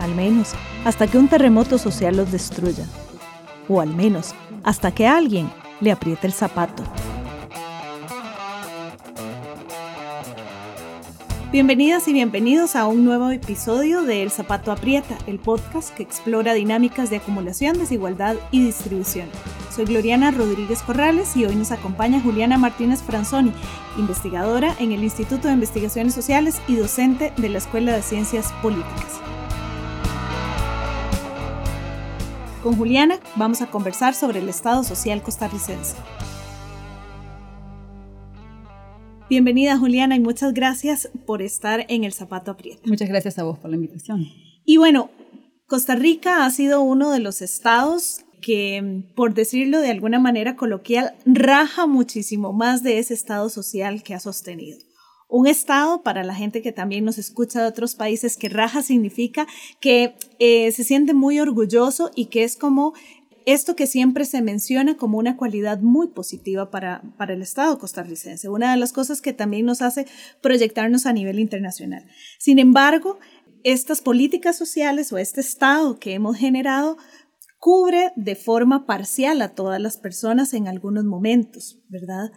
al menos hasta que un terremoto social los destruya, o al menos hasta que alguien le apriete el zapato. Bienvenidas y bienvenidos a un nuevo episodio de El Zapato Aprieta, el podcast que explora dinámicas de acumulación, desigualdad y distribución. Soy Gloriana Rodríguez Corrales y hoy nos acompaña Juliana Martínez Franzoni, investigadora en el Instituto de Investigaciones Sociales y docente de la Escuela de Ciencias Políticas. Con Juliana vamos a conversar sobre el Estado social costarricense. Bienvenida Juliana y muchas gracias por estar en el Zapato Aprieto. Muchas gracias a vos por la invitación. Y bueno, Costa Rica ha sido uno de los estados que, por decirlo de alguna manera coloquial, raja muchísimo más de ese estado social que ha sostenido. Un Estado, para la gente que también nos escucha de otros países, que raja significa que eh, se siente muy orgulloso y que es como esto que siempre se menciona como una cualidad muy positiva para, para el Estado costarricense, una de las cosas que también nos hace proyectarnos a nivel internacional. Sin embargo, estas políticas sociales o este Estado que hemos generado cubre de forma parcial a todas las personas en algunos momentos, ¿verdad?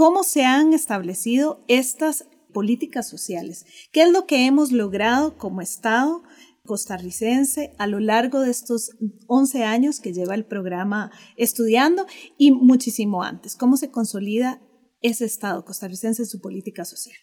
¿Cómo se han establecido estas políticas sociales. ¿Qué es lo que hemos logrado como Estado costarricense a lo largo de estos 11 años que lleva el programa estudiando y muchísimo antes? ¿Cómo se consolida ese Estado costarricense en su política social?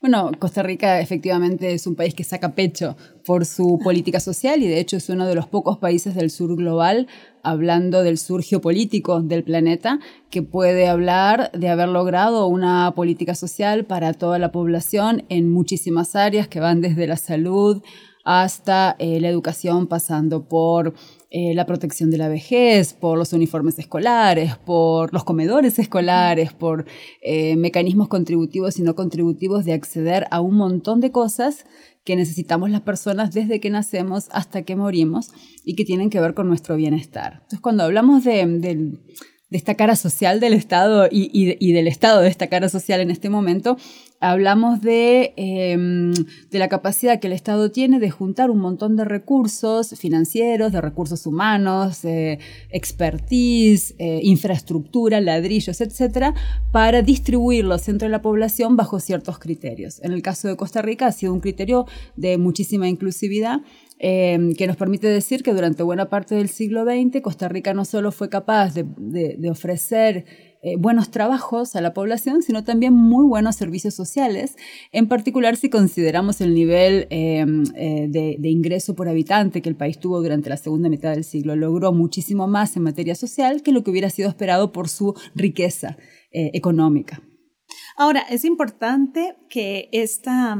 Bueno, Costa Rica efectivamente es un país que saca pecho por su política social y de hecho es uno de los pocos países del sur global, hablando del sur geopolítico del planeta, que puede hablar de haber logrado una política social para toda la población en muchísimas áreas que van desde la salud hasta eh, la educación, pasando por eh, la protección de la vejez, por los uniformes escolares, por los comedores escolares, por eh, mecanismos contributivos y no contributivos de acceder a un montón de cosas que necesitamos las personas desde que nacemos hasta que morimos y que tienen que ver con nuestro bienestar. Entonces, cuando hablamos de, de esta cara social del Estado y, y, del Estado de esta cara social en este momento, hablamos de, em, de, la capacidad que el Estado tiene de juntar un montón de recursos financieros, de recursos humanos, expertise, eh, infraestructura, ladrillos, etcétera, para distribuirlos entre la población bajo ciertos criterios. En el caso de Costa Rica ha sido un criterio de muchísima inclusividad. Em, que nos permite decir que durante buena parte del siglo XX Costa Rica no solo fue capaz de, de ofrecer eh, buenos trabajos a la población, sino también muy buenos servicios sociales, en particular si consideramos el nivel em, eh, de, ingreso por habitante que el país tuvo durante la segunda mitad del siglo. Logró muchísimo más en materia social que lo que hubiera sido esperado por su riqueza eh, económica. Ahora, es importante que esta,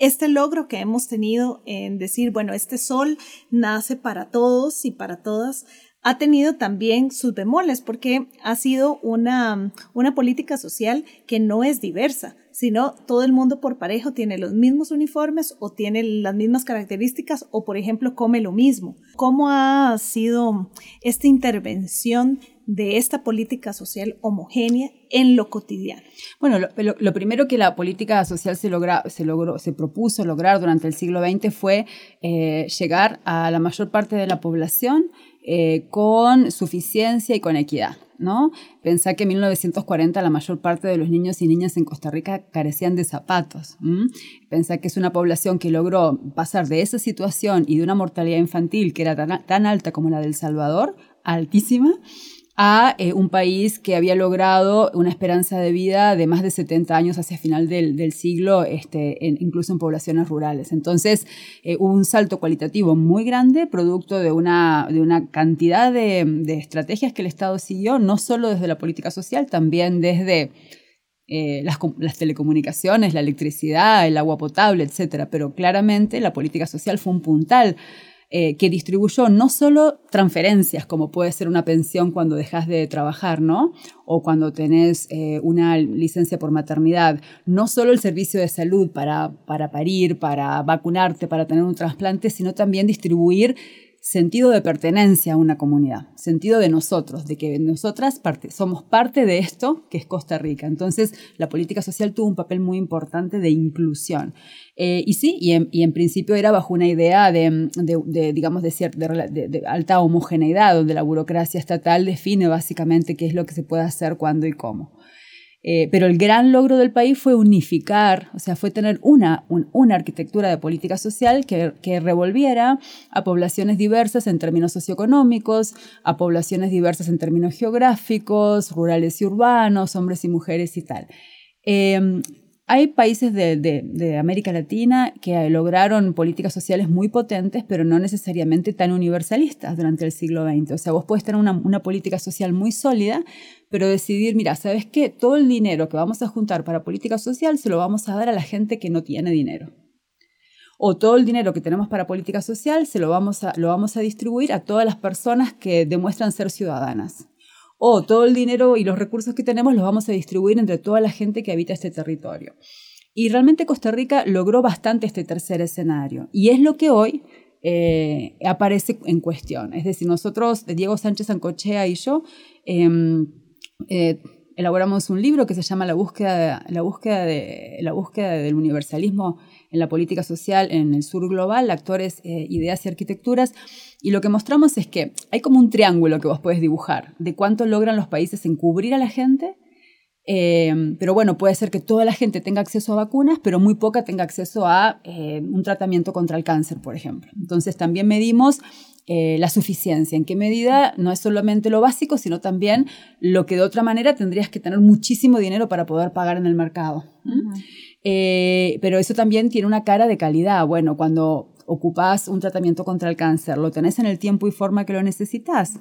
este logro que hemos tenido en decir, bueno, este sol nace para todos y para todas, ha tenido también sus bemoles porque ha sido una, una política social que no es diversa, sino todo el mundo por parejo tiene los mismos uniformes o tiene las mismas características o, por ejemplo, come lo mismo. ¿Cómo ha sido esta intervención de esta política social homogénea en lo cotidiano? Bueno, lo, primero que la política social se, logró, se propuso lograr durante el siglo XX fue eh, llegar a la mayor parte de la población eh, con suficiencia y con equidad. ¿no? Pensá que en 1940 la mayor parte de los niños y niñas en Costa Rica carecían de zapatos. Pensá que es una población que logró pasar de esa situación y de una mortalidad infantil que era tan alta como la del Salvador, altísima, a eh, un país que había logrado una esperanza de vida de más de 70 años hacia final del, siglo, este, incluso en poblaciones rurales. Entonces, eh, hubo un salto cualitativo muy grande, producto de una, de una cantidad de, estrategias que el Estado siguió, no solo desde la política social, también desde eh, las, las, telecomunicaciones, la electricidad, el agua potable, etc. Pero claramente la política social fue un puntal eh, que distribuyó no solo transferencias, como puede ser una pensión cuando dejas de trabajar, ¿no? O cuando tenés eh, una licencia por maternidad, no solo el servicio de salud para, para parir, para vacunarte, para tener un trasplante, sino también distribuir sentido de pertenencia a una comunidad, sentido de nosotros, de que nosotras somos parte de esto que es Costa Rica. Entonces, la política social tuvo un papel muy importante de inclusión. Eh, y sí, y en, principio era bajo una idea de, digamos, de, de, alta homogeneidad, donde la burocracia estatal define básicamente qué es lo que se puede hacer, cuándo y cómo. Eh, pero el gran logro del país fue unificar, o sea, fue tener una, una arquitectura de política social que, que, revolviera a poblaciones diversas en términos socioeconómicos, a poblaciones diversas en términos geográficos, rurales y urbanos, hombres y mujeres y tal. Eh, hay países de, América Latina que lograron políticas sociales muy potentes, pero no necesariamente tan universalistas durante el siglo XX. O sea, vos puedes tener una, política social muy sólida, pero decidir, mira, ¿sabes qué? Todo el dinero que vamos a juntar para política social se lo vamos a dar a la gente que no tiene dinero. O todo el dinero que tenemos para política social se lo vamos a, lo vamos a distribuir a todas las personas que demuestran ser ciudadanas o todo el dinero y los recursos que tenemos los vamos a distribuir entre toda la gente que habita este territorio. Y realmente Costa Rica logró bastante este tercer escenario. Y es lo que hoy eh, aparece en cuestión. Es decir, nosotros, Diego Sánchez Ancochea y yo, em, eh, elaboramos un libro que se llama La búsqueda, la búsqueda, de, la búsqueda del universalismo en la política social en el sur global, actores, eh, ideas y arquitecturas. Y lo que mostramos es que hay como un triángulo que vos puedes dibujar de cuánto logran los países en cubrir a la gente. Eh, pero bueno, puede ser que toda la gente tenga acceso a vacunas, pero muy poca tenga acceso a eh, un tratamiento contra el cáncer, por ejemplo. Entonces también medimos la suficiencia, en qué medida no es solamente lo básico, sino también lo que de otra manera tendrías que tener muchísimo dinero para poder pagar en el mercado. Eh, pero eso también tiene una cara de calidad. Bueno, cuando ocupas un tratamiento contra el cáncer, ¿lo tenés en el tiempo y forma que lo necesitas?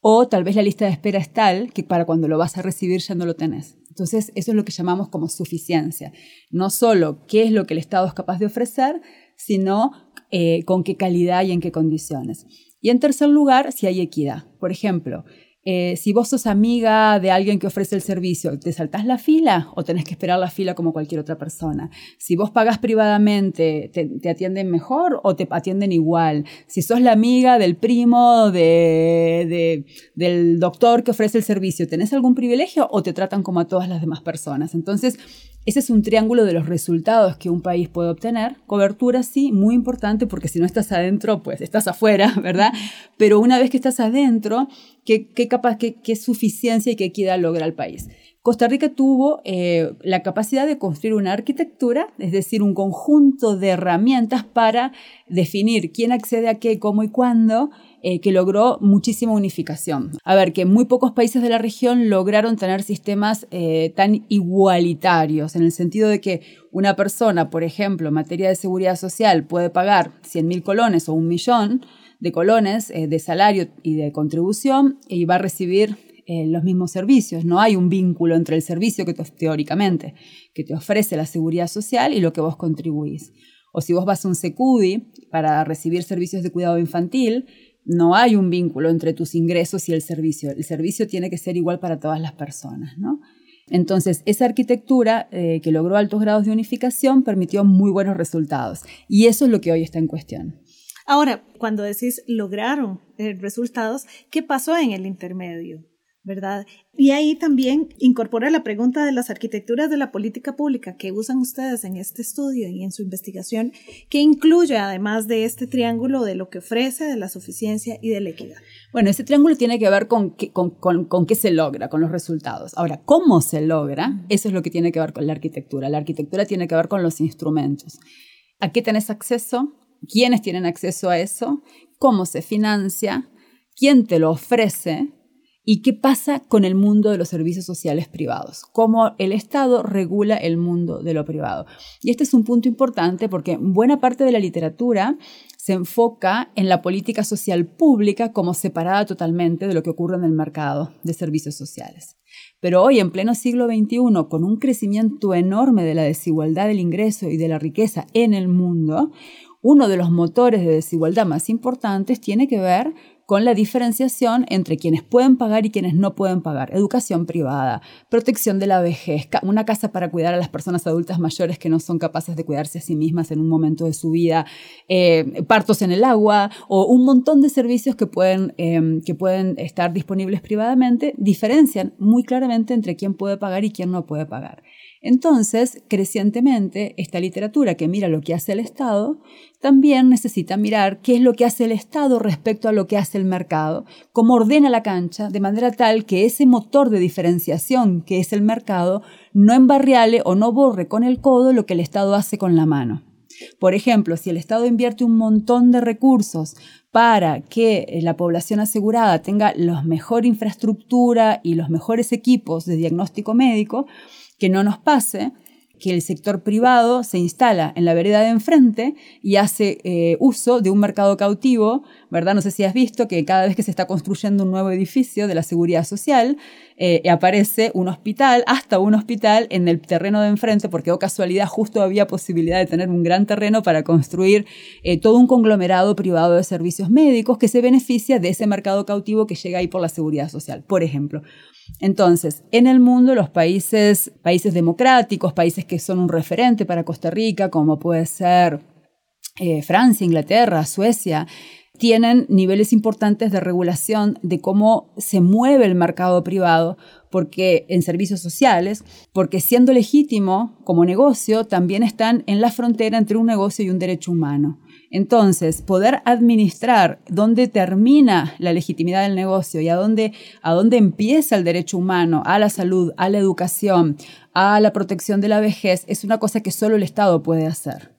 O tal vez la lista de espera es tal que para cuando lo vas a recibir ya no lo tenés. Entonces, eso es lo que llamamos como suficiencia. No solo qué es lo que el Estado es capaz de ofrecer, sino eh, con qué calidad y en qué condiciones. Y en tercer lugar, si hay equidad. Por ejemplo, eh, si vos sos amiga de alguien que ofrece el servicio, ¿te saltás la fila o tenés que esperar la fila como cualquier otra persona? Si vos pagás privadamente, ¿te, atienden mejor o te atienden igual? Si sos la amiga del primo de, del doctor que ofrece el servicio, ¿tenés algún privilegio o te tratan como a todas las demás personas? Entonces, ese es un triángulo de los resultados que un país puede obtener. Cobertura sí, muy importante porque si no estás adentro, pues estás afuera, ¿verdad? Pero una vez que estás adentro, ¿qué, capaz, qué, suficiencia y qué equidad logra el país? Costa Rica tuvo eh, la capacidad de construir una arquitectura, es decir, un conjunto de herramientas para definir quién accede a qué, cómo y cuándo, eh, que logró muchísima unificación. A ver, que muy pocos países de la región lograron tener sistemas eh, tan igualitarios, en el sentido de que una persona, por ejemplo, en materia de seguridad social, puede pagar 100.000 colones o un millón de colones eh, de salario y de contribución y va a recibir los mismos servicios. No hay un vínculo entre el servicio que teóricamente que te ofrece la seguridad social y lo que vos contribuís. O si vos vas a un SECUDI para recibir servicios de cuidado infantil, no hay un vínculo entre tus ingresos y el servicio. El servicio tiene que ser igual para todas las personas, ¿no? Entonces, esa arquitectura eh, que logró altos grados de unificación permitió muy buenos resultados. Y eso es lo que hoy está en cuestión. Ahora, cuando decís lograron eh, resultados, ¿qué pasó en el intermedio? ¿Verdad? Y ahí también incorpora la pregunta de las arquitecturas de la política pública que usan ustedes en este estudio y en su investigación, que incluye además de este triángulo de lo que ofrece, de la suficiencia y de la equidad. Bueno, ese triángulo tiene que ver con, qué, con, con, qué se logra, con los resultados. Ahora, ¿cómo se logra? Eso es lo que tiene que ver con la arquitectura. La arquitectura tiene que ver con los instrumentos. ¿A qué tenés acceso? ¿Quiénes tienen acceso a eso? ¿Cómo se financia? ¿Quién te lo ofrece? ¿Y qué pasa con el mundo de los servicios sociales privados? ¿Cómo el Estado regula el mundo de lo privado? Y este es un punto importante porque buena parte de la literatura se enfoca en la política social pública como separada totalmente de lo que ocurre en el mercado de servicios sociales. Pero hoy, en pleno siglo XXI, con un crecimiento enorme de la desigualdad del ingreso y de la riqueza en el mundo, uno de los motores de desigualdad más importantes tiene que ver con la diferenciación entre quienes pueden pagar y quienes no pueden pagar. Educación privada, protección de la vejez, una casa para cuidar a las personas adultas mayores que no son capaces de cuidarse a sí mismas en un momento de su vida, eh, partos en el agua o un montón de servicios que pueden, em, que pueden estar disponibles privadamente, diferencian muy claramente entre quién puede pagar y quién no puede pagar. Entonces, crecientemente, esta literatura que mira lo que hace el Estado, también necesita mirar qué es lo que hace el Estado respecto a lo que hace el mercado, cómo ordena la cancha, de manera tal que ese motor de diferenciación que es el mercado no embarriale o no borre con el codo lo que el Estado hace con la mano. Por ejemplo, si el Estado invierte un montón de recursos para que la población asegurada tenga la mejor infraestructura y los mejores equipos de diagnóstico médico, que no nos pase que el sector privado se instala en la vereda de enfrente y hace eh, uso de un mercado cautivo, ¿verdad? No sé si has visto que cada vez que se está construyendo un nuevo edificio de la seguridad social, eh, aparece un hospital, hasta un hospital en el terreno de enfrente, porque o oh casualidad justo había posibilidad de tener un gran terreno para construir eh, todo un conglomerado privado de servicios médicos que se beneficia de ese mercado cautivo que llega ahí por la seguridad social, por ejemplo. Entonces, en el mundo, los países, países democráticos, países que son un referente para Costa Rica, como puede ser eh, Francia, Inglaterra, Suecia, tienen niveles importantes de regulación de cómo se mueve el mercado privado porque en servicios sociales, porque siendo legítimo como negocio, también están en la frontera entre un negocio y un derecho humano. Entonces, poder administrar dónde termina la legitimidad del negocio y a dónde, a dónde empieza el derecho humano, a la salud, a la educación, a la protección de la vejez, es una cosa que solo el Estado puede hacer.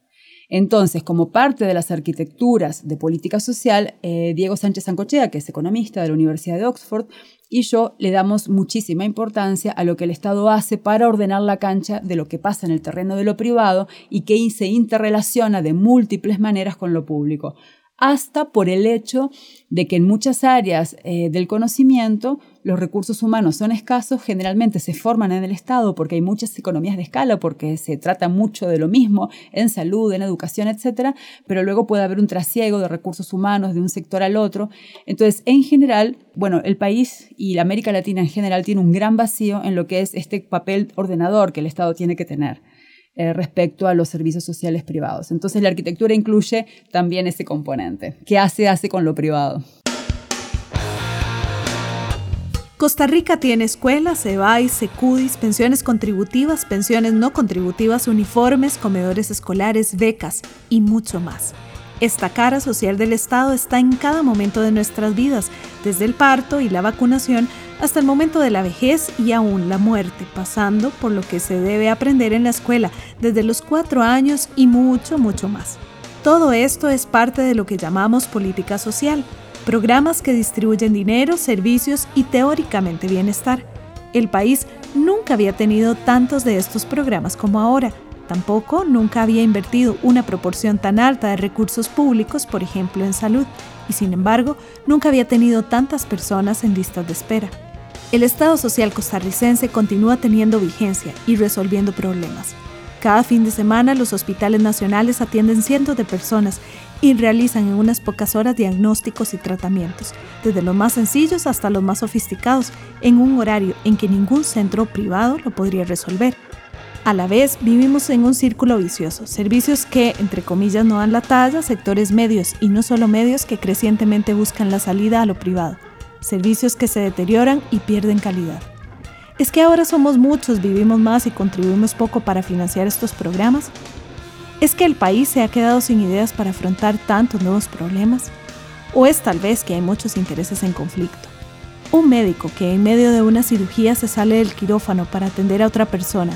Entonces, como parte de las arquitecturas de política social, eh, Diego Sánchez Sancochea, que es economista de la Universidad de Oxford, y yo le damos muchísima importancia a lo que el Estado hace para ordenar la cancha de lo que pasa en el terreno de lo privado y que se interrelaciona de múltiples maneras con lo público. Hasta por el hecho de que en muchas áreas eh, del conocimiento los recursos humanos son escasos, generalmente se forman en el Estado porque hay muchas economías de escala, porque se trata mucho de lo mismo en salud, en educación, etc., pero luego puede haber un trasiego de recursos humanos de un sector al otro. Entonces, en general, bueno, el país y la América Latina en general tiene un gran vacío en lo que es este papel ordenador que el Estado tiene que tener. Eh, respecto a los servicios sociales privados. Entonces la arquitectura incluye también ese componente. ¿Qué hace, hace con lo privado? Costa Rica tiene escuelas, EBAIS, SECUDIS, pensiones contributivas, pensiones no contributivas, uniformes, comedores escolares, becas y mucho más. Esta cara social del Estado está en cada momento de nuestras vidas, desde el parto y la vacunación hasta el momento de la vejez y aún la muerte, pasando por lo que se debe aprender en la escuela desde los cuatro años y mucho, mucho más. Todo esto es parte de lo que llamamos política social, programas que distribuyen dinero, servicios y teóricamente bienestar. El país nunca había tenido tantos de estos programas como ahora. Tampoco nunca había invertido una proporción tan alta de recursos públicos, por ejemplo en salud, y sin embargo nunca había tenido tantas personas en listas de espera. El Estado social costarricense continúa teniendo vigencia y resolviendo problemas. Cada fin de semana los hospitales nacionales atienden cientos de personas y realizan en unas pocas horas diagnósticos y tratamientos, desde los más sencillos hasta los más sofisticados, en un horario en que ningún centro privado lo podría resolver. A la vez, vivimos en un círculo vicioso, servicios que, entre comillas, no dan la talla, sectores medios y no solo medios que crecientemente buscan la salida a lo privado servicios que se deterioran y pierden calidad. ¿Es que ahora somos muchos, vivimos más y contribuimos poco para financiar estos programas? ¿Es que el país se ha quedado sin ideas para afrontar tantos nuevos problemas? ¿O es tal vez que hay muchos intereses en conflicto? Un médico que en medio de una cirugía se sale del quirófano para atender a otra persona,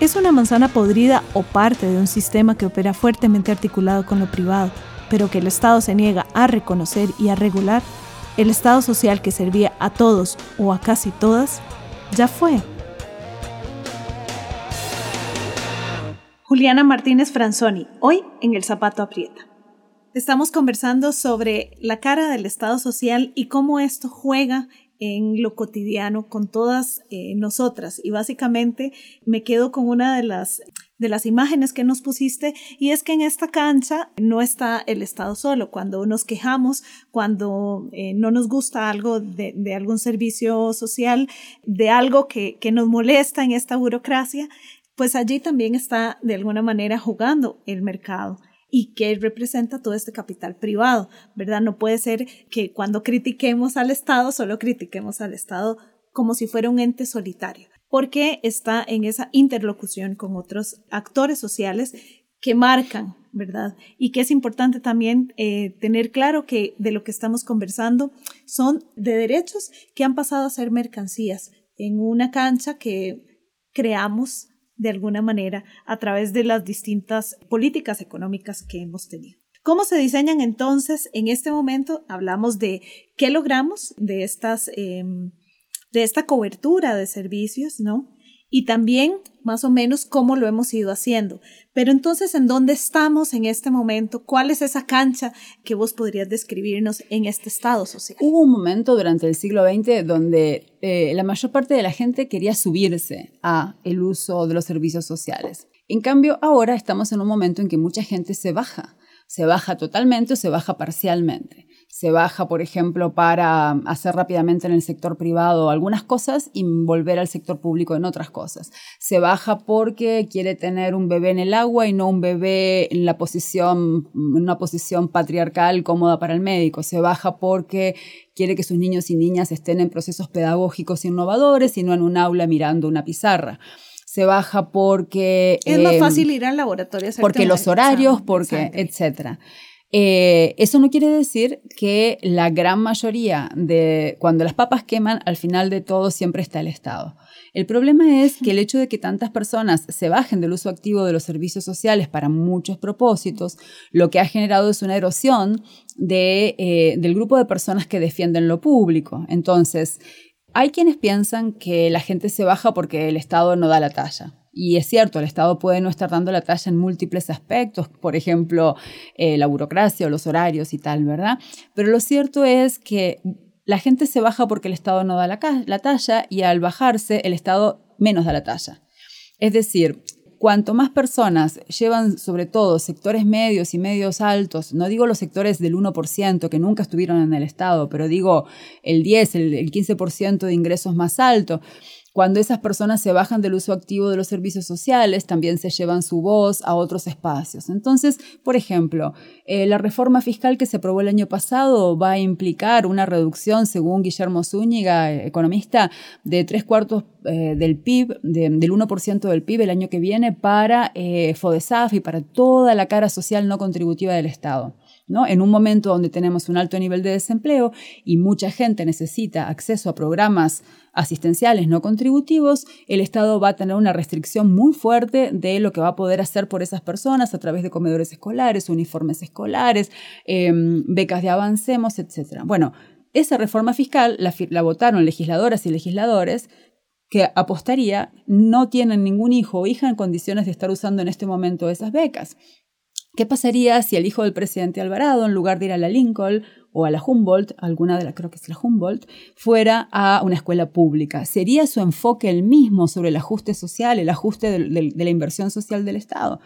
¿es una manzana podrida o parte de un sistema que opera fuertemente articulado con lo privado, pero que el Estado se niega a reconocer y a regular? el Estado social que servía a todos o a casi todas, ya fue. Juliana Martínez Franzoni, hoy en El Zapato Aprieta. Estamos conversando sobre la cara del Estado social y cómo esto juega en lo cotidiano con todas eh, nosotras. Y básicamente me quedo con una de las de las imágenes que nos pusiste y es que en esta cancha no está el Estado solo. Cuando nos quejamos, cuando eh, no nos gusta algo de, de, algún servicio social, de algo que, que nos molesta en esta burocracia, pues allí también está de alguna manera jugando el mercado y que representa todo este capital privado, ¿verdad? No puede ser que cuando critiquemos al Estado solo critiquemos al Estado como si fuera un ente solitario porque está en esa interlocución con otros actores sociales que marcan, ¿verdad? Y que es importante también eh, tener claro que de lo que estamos conversando son de derechos que han pasado a ser mercancías en una cancha que creamos de alguna manera a través de las distintas políticas económicas que hemos tenido. ¿Cómo se diseñan entonces? En este momento hablamos de qué logramos de estas... Em, de esta cobertura de servicios, ¿no? Y también más o menos cómo lo hemos ido haciendo. Pero entonces, ¿en dónde estamos en este momento? ¿Cuál es esa cancha que vos podrías describirnos en este estado social? Hubo un momento durante el siglo XX donde eh, la mayor parte de la gente quería subirse a el uso de los servicios sociales. En cambio, ahora estamos en un momento en que mucha gente se baja. Se baja totalmente o se baja parcialmente se baja, por ejemplo, para hacer rápidamente en el sector privado algunas cosas y volver al sector público en otras cosas. Se baja porque quiere tener un bebé en el agua y no un bebé en la posición, en una posición patriarcal cómoda para el médico. Se baja porque quiere que sus niños y niñas estén en procesos pedagógicos innovadores y no en un aula mirando una pizarra se baja porque... Es más eh, fácil ir al laboratorio. Porque los horarios, porque, etcétera. Eh, eso no quiere decir que la gran mayoría de cuando las papas queman, al final de todo siempre está el Estado. El problema es que el hecho de que tantas personas se bajen del uso activo de los servicios sociales para muchos propósitos, lo que ha generado es una erosión de, eh, del grupo de personas que defienden lo público. Entonces, hay quienes piensan que la gente se baja porque el Estado no da la talla. Y es cierto, el Estado puede no estar dando la talla en múltiples aspectos, por ejemplo, eh, la burocracia o los horarios y tal, ¿verdad? Pero lo cierto es que la gente se baja porque el Estado no da la, la talla y al bajarse el Estado menos da la talla. Es decir, cuanto más personas llevan sobre todo sectores medios y medios altos, no digo los sectores del 1% que nunca estuvieron en el Estado, pero digo el 10, el, el 15% de ingresos más altos, cuando esas personas se bajan del uso activo de los servicios sociales, también se llevan su voz a otros espacios. Entonces, por ejemplo, eh, la reforma fiscal que se aprobó el año pasado va a implicar una reducción, según Guillermo Zúñiga, economista, de tres cuartos eh, del PIB, del 1% del PIB el año que viene para eh, FODESAF y para toda la cara social no contributiva del Estado. En un momento donde tenemos un alto nivel de desempleo y mucha gente necesita acceso a programas asistenciales no contributivos, el Estado va a tener una restricción muy fuerte de lo que va a poder hacer por esas personas a través de comedores escolares, uniformes escolares, em, becas de avancemos, etc. Bueno, esa reforma fiscal la, la votaron legisladoras y legisladores que apostaría no tienen ningún hijo o hija en condiciones de estar usando en este momento esas becas. ¿Qué pasaría si el hijo del presidente Alvarado, en lugar de ir a la Lincoln o a la Humboldt, alguna de las, creo que es la Humboldt, fuera a una escuela pública? ¿Sería su enfoque el mismo sobre el ajuste social, el ajuste de, la inversión social del Estado?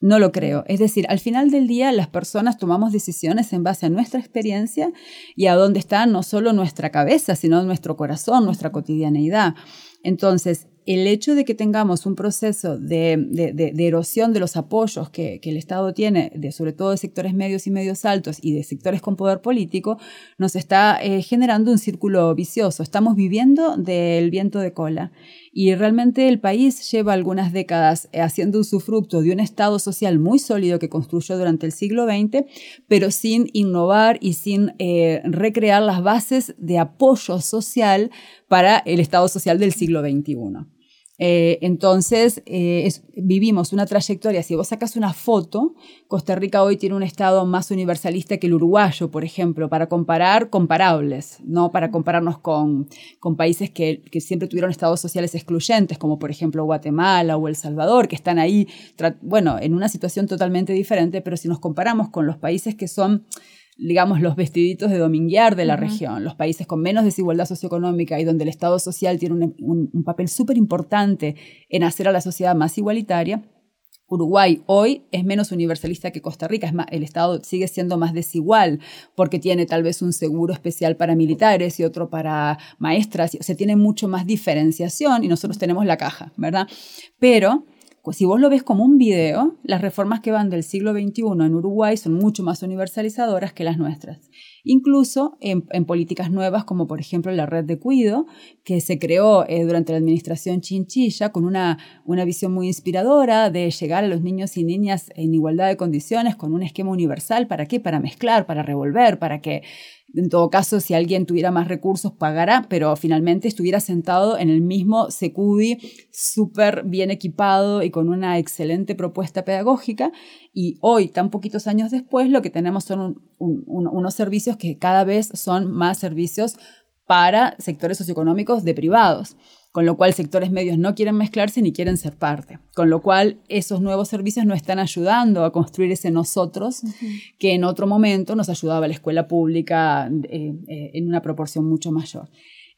No lo creo. Es decir, al final del día las personas tomamos decisiones en base a nuestra experiencia y a dónde está no solo nuestra cabeza, sino nuestro corazón, nuestra cotidianeidad. Entonces, el hecho de que tengamos un proceso de, erosión de los apoyos que, el Estado tiene, sobre todo de sectores medios y medios altos y de sectores con poder político, nos está eh, generando un círculo vicioso. Estamos viviendo del viento de cola. Y realmente el país lleva algunas décadas eh, haciendo usufructo de un Estado social muy sólido que construyó durante el siglo XX, pero sin innovar y sin eh, recrear las bases de apoyo social para el Estado social del siglo XXI. Eh, entonces, eh, vivimos una trayectoria, si vos sacas una foto, Costa Rica hoy tiene un estado más universalista que el uruguayo, por ejemplo, para comparar comparables, no para compararnos con, con países que, que, siempre tuvieron estados sociales excluyentes, como por ejemplo Guatemala o El Salvador, que están ahí, bueno, en una situación totalmente diferente, pero si nos comparamos con los países que son digamos, los vestiditos de dominguear de la región, los países con menos desigualdad socioeconómica y donde el Estado social tiene un, papel súper importante en hacer a la sociedad más igualitaria, Uruguay hoy es menos universalista que Costa Rica, es más, el Estado sigue siendo más desigual porque tiene tal vez un seguro especial para militares y otro para maestras, o sea, tiene mucho más diferenciación y nosotros tenemos la caja, ¿verdad? Pero pues si vos lo ves como un video, las reformas que van del siglo XXI en Uruguay son mucho más universalizadoras que las nuestras. Incluso en, políticas nuevas como por ejemplo la red de cuido, que se creó eh, durante la administración Chinchilla con una, una visión muy inspiradora de llegar a los niños y niñas en igualdad de condiciones con un esquema universal. ¿Para qué? Para mezclar, para revolver, para que en todo caso, si alguien tuviera más recursos, pagará, pero finalmente estuviera sentado en el mismo Secudi, súper bien equipado y con una excelente propuesta pedagógica. Y hoy, tan poquitos años después, lo que tenemos son unos servicios que cada vez son más servicios para sectores socioeconómicos de privados con lo cual sectores medios no quieren mezclarse ni quieren ser parte, con lo cual esos nuevos servicios no están ayudando a construir ese nosotros que en otro momento nos ayudaba la escuela pública eh, eh, en una proporción mucho mayor.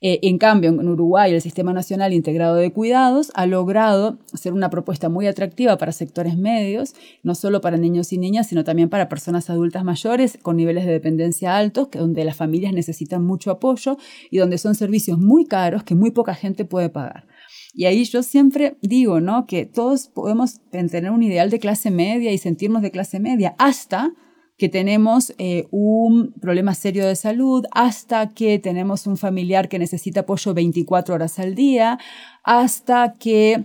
Eh, en cambio, en Uruguay el Sistema Nacional Integrado de Cuidados ha logrado ser una propuesta muy atractiva para sectores medios, no solo para niños y niñas, sino también para personas adultas mayores con niveles de dependencia altos, donde las familias necesitan mucho apoyo y donde son servicios muy caros que muy poca gente puede pagar. Y ahí yo siempre digo, ¿no? Que todos podemos tener un ideal de clase media y sentirnos de clase media hasta que tenemos eh, un problema serio de salud, hasta que tenemos un familiar que necesita apoyo 24 horas al día, hasta que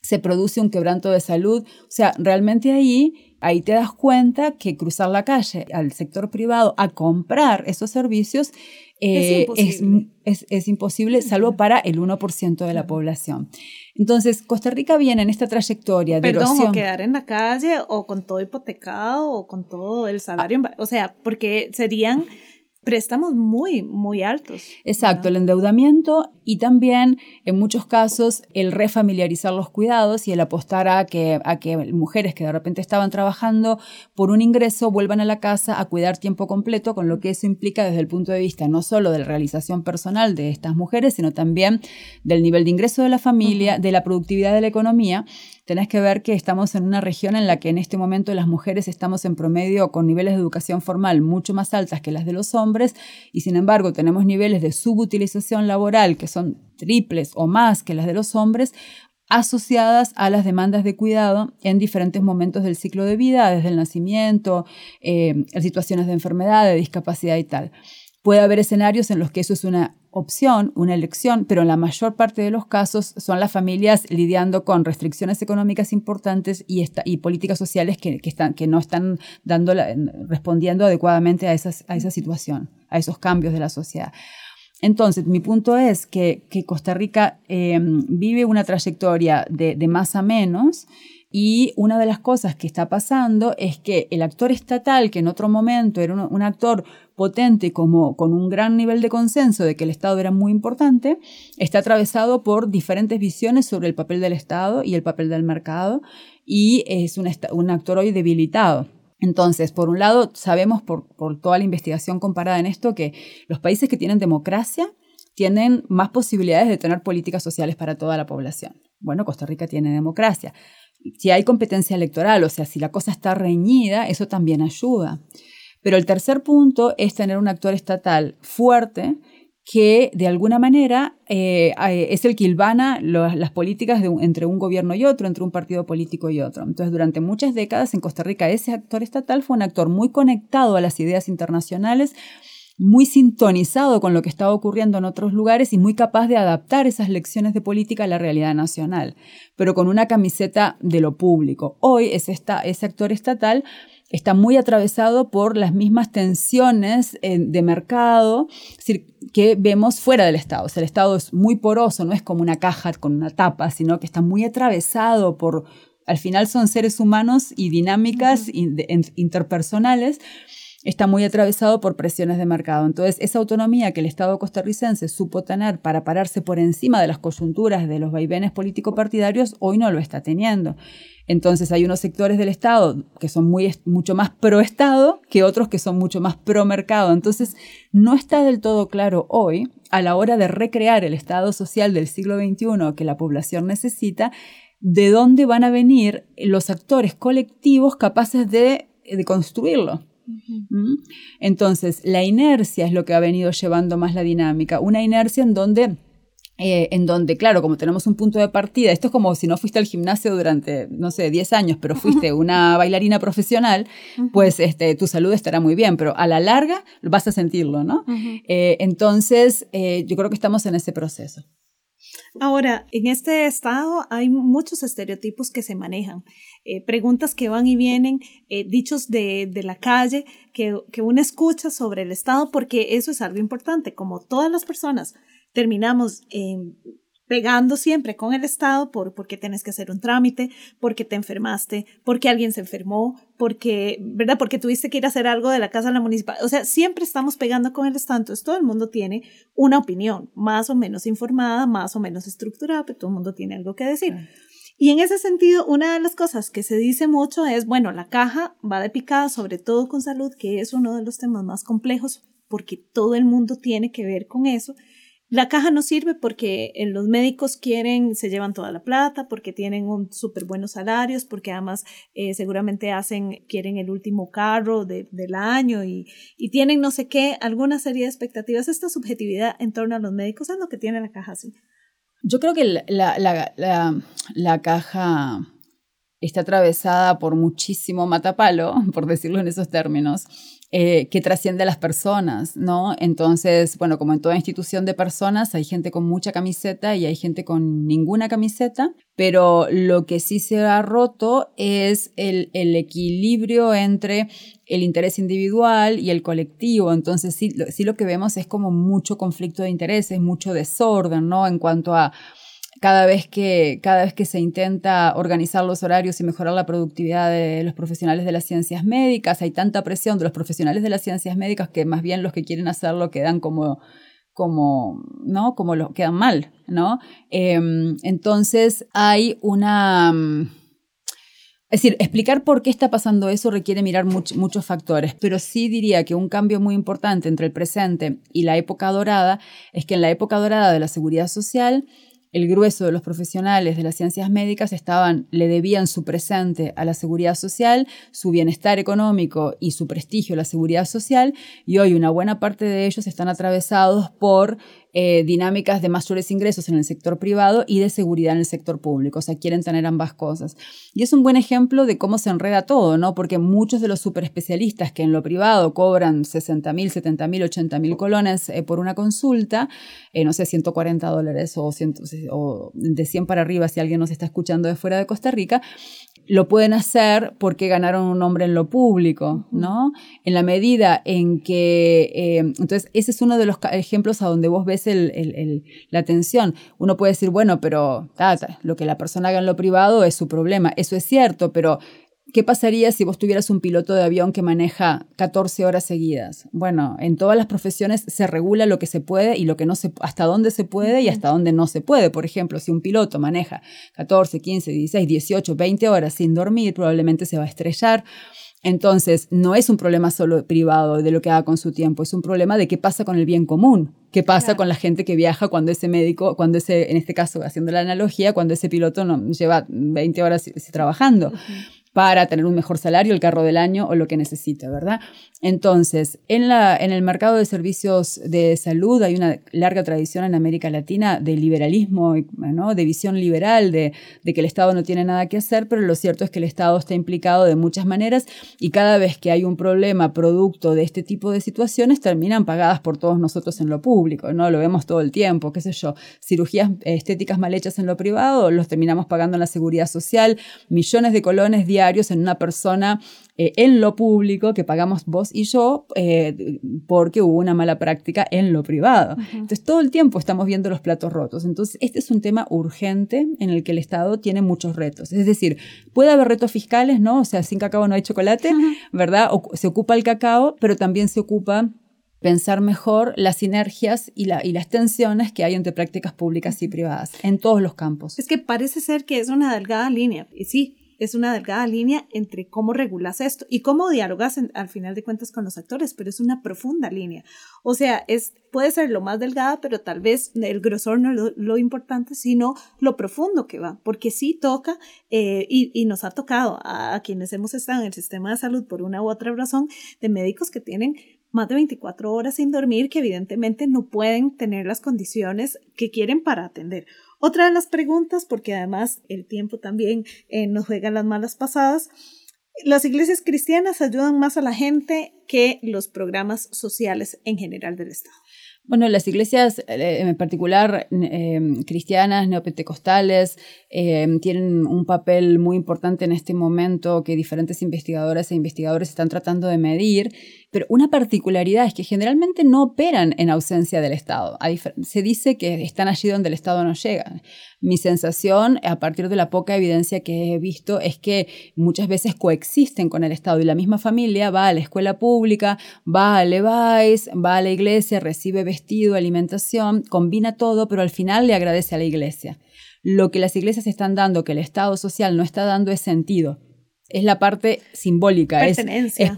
se produce un quebranto de salud. O sea, realmente ahí, ahí te das cuenta que cruzar la calle al sector privado a comprar esos servicios es, eh, imposible. salvo para el 1% de la población. Entonces, Costa Rica viene en esta trayectoria de Perdón, o quedar en la calle o con todo hipotecado o con todo el salario, o sea, porque serían préstamos muy, muy altos. Exacto, el endeudamiento y también en muchos casos el refamiliarizar los cuidados y el apostar a que, a que mujeres que de repente estaban trabajando por un ingreso vuelvan a la casa a cuidar tiempo completo, con lo que eso implica desde el punto de vista no solo de la realización personal de estas mujeres, sino también del nivel de ingreso de la familia, de la productividad de la economía tenés que ver que estamos en una región en la que en este momento las mujeres estamos en promedio con niveles de educación formal mucho más altas que las de los hombres y sin embargo tenemos niveles de subutilización laboral que son triples o más que las de los hombres asociadas a las demandas de cuidado en diferentes momentos del ciclo de vida, desde el nacimiento, eh, situaciones de enfermedad, de discapacidad y tal. Puede haber escenarios en los que eso es una opción, una elección, pero en la mayor parte de los casos son las familias lidiando con restricciones económicas importantes y, y políticas sociales que, están, que no están dando respondiendo adecuadamente a, esas, a esa situación, a esos cambios de la sociedad. Entonces, mi punto es que, Costa Rica em, vive una trayectoria de, más a menos y una de las cosas que está pasando es que el actor estatal, que en otro momento era un, actor potente como con un gran nivel de consenso de que el Estado era muy importante, está atravesado por diferentes visiones sobre el papel del Estado y el papel del mercado y es un, actor hoy debilitado. Entonces, por un lado, sabemos por, toda la investigación comparada en esto que los países que tienen democracia tienen más posibilidades de tener políticas sociales para toda la población. Bueno, Costa Rica tiene democracia. Si hay competencia electoral, o sea, si la cosa está reñida, eso también ayuda. Pero el tercer punto es tener un actor estatal fuerte que de alguna manera eh, eh, es el que ilvana las políticas entre un gobierno y otro, entre un partido político y otro. Entonces, durante muchas décadas en Costa Rica ese actor estatal fue un actor muy conectado a las ideas internacionales, muy sintonizado con lo que estaba ocurriendo en otros lugares y muy capaz de adaptar esas lecciones de política a la realidad nacional, pero con una camiseta de lo público. Hoy es ese actor estatal está muy atravesado por las mismas tensiones eh, de mercado que vemos fuera del Estado. O sea, el Estado es muy poroso, no es como una caja con una tapa, sino que está muy atravesado por, al final son seres humanos y dinámicas interpersonales está muy atravesado por presiones de mercado. Entonces, esa autonomía que el Estado costarricense supo tener para pararse por encima de las coyunturas de los vaivenes político-partidarios, hoy no lo está teniendo. Entonces, hay unos sectores del Estado que son muy, mucho más pro-Estado que otros que son mucho más pro-mercado. Entonces, no está del todo claro hoy, a la hora de recrear el Estado social del siglo XXI que la población necesita, de dónde van a venir los actores colectivos capaces de, construirlo. ¿Mm? Entonces, la inercia es lo que ha venido llevando más la dinámica, una inercia en donde eh, en donde, claro, como tenemos un punto de partida, esto es como si no fuiste al gimnasio durante, no sé, 10 años, pero fuiste una bailarina profesional, pues este, tu salud estará muy bien, pero a la larga vas a sentirlo, ¿no? Eh, entonces, eh, yo creo que estamos en ese proceso. Ahora, en este estado hay muchos estereotipos que se manejan, preguntas que van y vienen, dichos de, de la calle que, que uno escucha sobre el estado, porque eso es algo importante, como todas las personas terminamos eh, pegando siempre con el Estado por porque tienes que hacer un trámite, porque te enfermaste, porque alguien se enfermó, porque, ¿verdad? Porque tuviste que ir a hacer algo de la casa de la municipal. O sea, siempre estamos pegando con el Estado. Entonces, todo el mundo tiene una opinión, más o menos informada, más o menos estructurada, pero todo el mundo tiene algo que decir. Y en ese sentido, una de las cosas que se dice mucho es, bueno, la caja va de picada, sobre todo con salud, que es uno de los temas más complejos, porque todo el mundo tiene que ver con eso. La caja no sirve porque eh, los médicos quieren, se llevan toda la plata, porque tienen un súper buenos salarios, porque además eh, seguramente hacen, quieren el último carro del año y, tienen no sé qué, alguna serie de expectativas. Esta subjetividad en torno a los médicos es lo que tiene la caja así. Yo creo que la, la caja está atravesada por muchísimo matapalo, por decirlo en esos términos. Eh, que trasciende a las personas, ¿no? Entonces, bueno, como en toda institución de personas, hay gente con mucha camiseta y hay gente con ninguna camiseta, pero lo que sí se ha roto es el, el equilibrio entre el interés individual y el colectivo. Entonces, sí, sí lo que vemos es como mucho conflicto de intereses, mucho desorden, ¿no? En cuanto a cada vez que, cada vez que se intenta organizar los horarios y mejorar la productividad de los profesionales de las ciencias médicas, hay tanta presión de los profesionales de las ciencias médicas que más bien los que quieren hacerlo quedan como como, ¿no? Como lo quedan mal, ¿no? Em, entonces hay una... Es decir, explicar por qué está pasando eso requiere mirar muchos factores, pero sí diría que un cambio muy importante entre el presente y la época dorada es que en la época dorada de la seguridad social el grueso de los profesionales de las ciencias médicas estaban, le debían su presente a la seguridad social, su bienestar económico y su prestigio a la seguridad social, y hoy una buena parte de ellos están atravesados por eh, dinámicas de mayores ingresos en el sector privado y de seguridad en el sector público. O sea, quieren tener ambas cosas. Y es un buen ejemplo de cómo se enreda todo, ¿no? Porque muchos de los superespecialistas que en lo privado cobran 60 mil, 70 mil, 80 mil colones eh, por una consulta, eh, no sé, 140 dólares o, o de 100 para arriba si alguien nos está escuchando de fuera de Costa Rica, lo pueden hacer porque ganaron un nombre en lo público, ¿no? En la medida en que, eh, entonces, ese es uno de los ejemplos a donde vos ves la atención. Uno puede decir, bueno, pero lo que la persona haga en lo privado es su problema. Eso es cierto, pero ¿Qué pasaría si vos tuvieras un piloto de avión que maneja 14 horas seguidas? Bueno, en todas las profesiones se regula lo que se puede y lo que no se hasta dónde se puede y hasta dónde no se puede. Por ejemplo, si un piloto maneja 14, 15, 16, 18, 20 horas sin dormir, probablemente se va a estrellar. Entonces, no es un problema solo privado de lo que haga con su tiempo, es un problema de qué pasa con el bien común, qué pasa con la gente que viaja cuando ese médico, cuando ese, en este caso, haciendo la analogía, cuando ese piloto no, lleva 20 horas trabajando para tener un mejor salario, el carro del año o lo que necesite, ¿verdad? Entonces, en, la, en el mercado de servicios de salud hay una larga tradición en América Latina de liberalismo, ¿no? de visión liberal, de, de, que el Estado no tiene nada que hacer, pero lo cierto es que el Estado está implicado de muchas maneras y cada vez que hay un problema producto de este tipo de situaciones terminan pagadas por todos nosotros en lo público, ¿no? Lo vemos todo el tiempo, qué sé yo, cirugías estéticas mal hechas en lo privado, los terminamos pagando en la seguridad social, millones de colones diarios en una persona eh, en lo público que pagamos vos y yo eh, porque hubo una mala práctica en lo privado. Entonces, todo el tiempo estamos viendo los platos rotos. Entonces, este es un tema urgente en el que el Estado tiene muchos retos. Es decir, puede haber retos fiscales, ¿no? O sea, sin cacao no hay chocolate, ¿verdad? O, se ocupa el cacao, pero también se ocupa pensar mejor las sinergias y, la, y, las tensiones que hay entre prácticas públicas y privadas en todos los campos. Es que parece ser que es una delgada línea, y sí, es una delgada línea entre cómo regulas esto y cómo dialogas al final de cuentas con los actores, pero es una profunda línea. O sea, es, puede ser lo más delgada, pero tal vez el grosor no es lo, importante, sino lo profundo que va, porque sí toca eh, y, nos ha tocado a, quienes hemos estado en el sistema de salud por una u otra razón de médicos que tienen más de 24 horas sin dormir que evidentemente no pueden tener las condiciones que quieren para atender. Otra de las preguntas, porque además el tiempo también eh, nos juega las malas pasadas, las iglesias cristianas ayudan más a la gente que los programas sociales en general del Estado. Bueno, las iglesias, eh, en particular em, cristianas, neopentecostales, em, tienen un papel muy importante en este momento que diferentes investigadoras e investigadores están tratando de medir pero una particularidad es que generalmente no operan en ausencia del Estado. Se dice que están allí donde el Estado no llega. Mi sensación, a partir de la poca evidencia que he visto, es que muchas veces coexisten con el Estado y la misma familia va a la escuela pública, va a Levi's, va a la iglesia, recibe vestido, alimentación, combina todo, pero al final le agradece a la iglesia. Lo que las iglesias están dando, que el Estado social no está dando, es sentido es la parte simbólica, Es,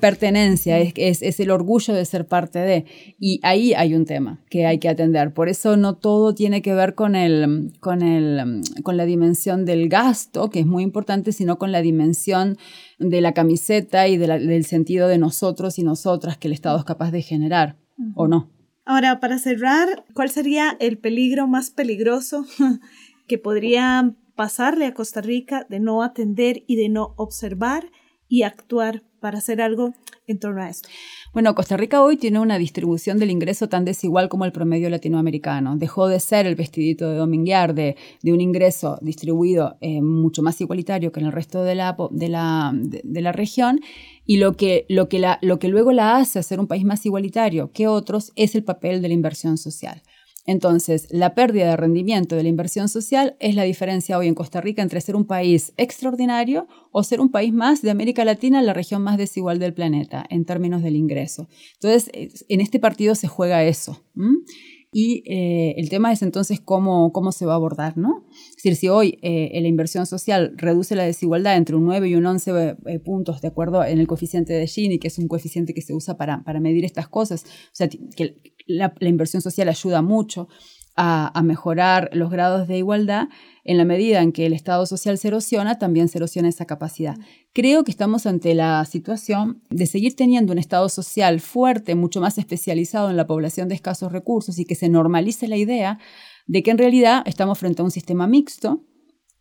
pertenencia, es, es, el orgullo de ser parte de. Y ahí hay un tema que hay que atender. Por eso no todo tiene que ver con, el, con, el, con la dimensión del gasto, que es muy importante, sino con la dimensión de la camiseta y del sentido de nosotros y nosotras que el Estado es capaz de generar, ¿o no? Ahora, para cerrar, ¿cuál sería el peligro más peligroso que podría pasarle a Costa Rica de no atender y de no observar y actuar para hacer algo en torno a esto. Bueno, Costa Rica hoy tiene una distribución del ingreso tan desigual como el promedio latinoamericano. Dejó de ser el vestidito de dominguear de, un ingreso distribuido eh, mucho más igualitario que en el resto de la, de la, de, la región y lo que, lo, que la, lo que luego la hace ser un país más igualitario que otros es el papel de la inversión social. Entonces, la pérdida de rendimiento de la inversión social es la diferencia hoy en Costa Rica entre ser un país extraordinario o ser un país más de América Latina, la región más desigual del planeta en términos del ingreso. Entonces, en este partido se juega eso. Y eh, el tema es entonces cómo, cómo se va a abordar, ¿no? Es decir, si hoy eh, la inversión social reduce la desigualdad entre un 9 y un 11 eh, puntos, de acuerdo en el coeficiente de Gini, que es un coeficiente que se usa para, para medir estas cosas, o sea, que la, inversión social ayuda mucho a, mejorar los grados de igualdad, en la medida en que el Estado social se erosiona, también se erosiona esa capacidad. Creo que estamos ante la situación de seguir teniendo un Estado social fuerte, mucho más especializado en la población de escasos recursos y que se normalice la idea de que en realidad estamos frente a un sistema mixto,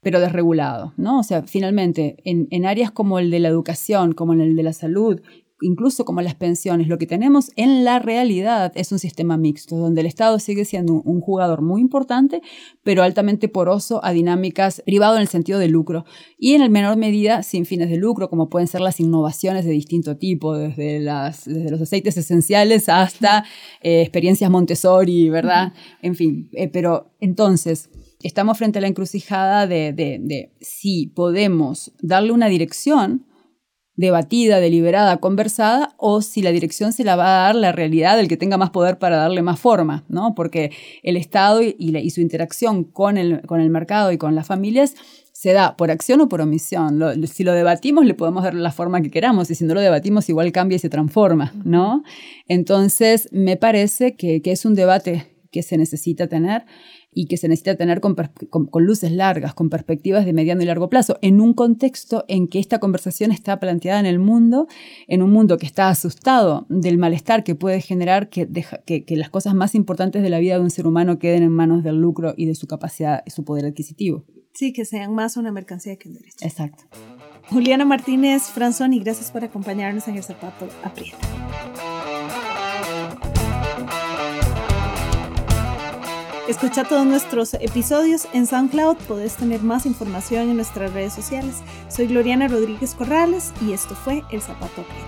pero desregulado, ¿no? O sea, finalmente, en, en, áreas como el de la educación, como en el de la salud incluso como las pensiones, lo que tenemos en la realidad es un sistema mixto, donde el Estado sigue siendo un, jugador muy importante, pero altamente poroso a dinámicas privado en el sentido de lucro y en el menor medida sin fines de lucro, como pueden ser las innovaciones de distinto tipo, desde, las, desde los aceites esenciales hasta eh, experiencias Montessori, ¿verdad? En fin, eh, pero entonces estamos frente a la encrucijada de, de, de si podemos darle una dirección, debatida, deliberada, conversada, o si la dirección se la va a dar la realidad del que tenga más poder para darle más forma, ¿no? Porque el Estado y, y su interacción con el, con el mercado y con las familias se da por acción o por omisión. si lo debatimos, le podemos dar la forma que queramos, y si no lo debatimos, igual cambia y se transforma, ¿no? Entonces, me parece que, que es un debate que se necesita tener y que se necesita tener con, luces largas, con perspectivas de mediano y largo plazo, en un contexto en que esta conversación está planteada en el mundo, en un mundo que está asustado del malestar que puede generar que, que, las cosas más importantes de la vida de un ser humano queden en manos del lucro y de su capacidad su poder adquisitivo. Sí, que sean más una mercancía que un derecho. Exacto. Juliana Martínez Franzoni, gracias por acompañarnos en el zapato aprieta. Escucha todos nuestros episodios en SoundCloud. Podés tener más información en nuestras redes sociales. Soy Gloriana Rodríguez Corrales y esto fue El Zapato Aprieta.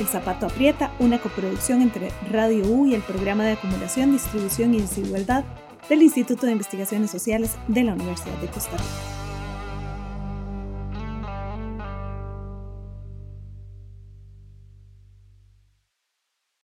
El Zapato Aprieta, una coproducción entre Radio U y el Programa de Acumulación, Distribución y Desigualdad del Instituto de Investigaciones Sociales de la Universidad de Costa Rica.